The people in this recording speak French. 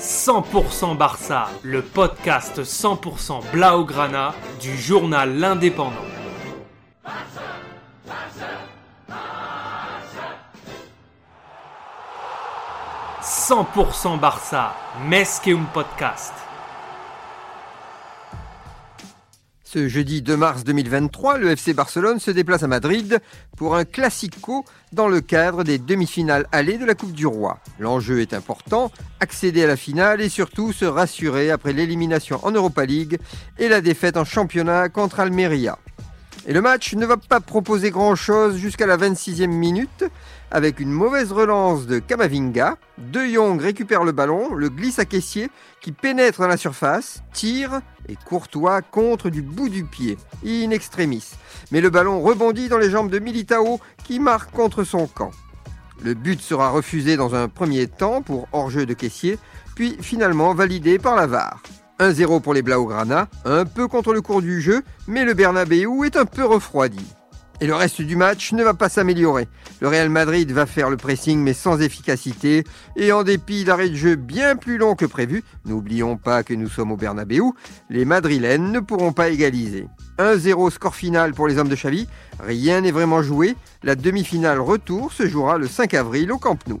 100% Barça, le podcast 100% Blaugrana du journal L'Indépendant. « 100% Barça, Mesqueum Podcast. Ce jeudi 2 mars 2023, le FC Barcelone se déplace à Madrid pour un classico dans le cadre des demi-finales allées de la Coupe du Roi. L'enjeu est important, accéder à la finale et surtout se rassurer après l'élimination en Europa League et la défaite en championnat contre Almeria. Et le match ne va pas proposer grand-chose jusqu'à la 26e minute avec une mauvaise relance de Kamavinga. De Jong récupère le ballon, le glisse à caissier qui pénètre dans la surface, tire et Courtois contre du bout du pied, in extremis. Mais le ballon rebondit dans les jambes de Militao qui marque contre son camp. Le but sera refusé dans un premier temps pour hors-jeu de caissier, puis finalement validé par la VAR. 1-0 pour les Blaugrana, un peu contre le cours du jeu, mais le Bernabeu est un peu refroidi. Et le reste du match ne va pas s'améliorer. Le Real Madrid va faire le pressing mais sans efficacité et en dépit d'arrêts de jeu bien plus longs que prévu, n'oublions pas que nous sommes au Bernabeu, les Madrilènes ne pourront pas égaliser. 1-0 score final pour les hommes de Xavi, rien n'est vraiment joué, la demi-finale retour se jouera le 5 avril au Camp Nou.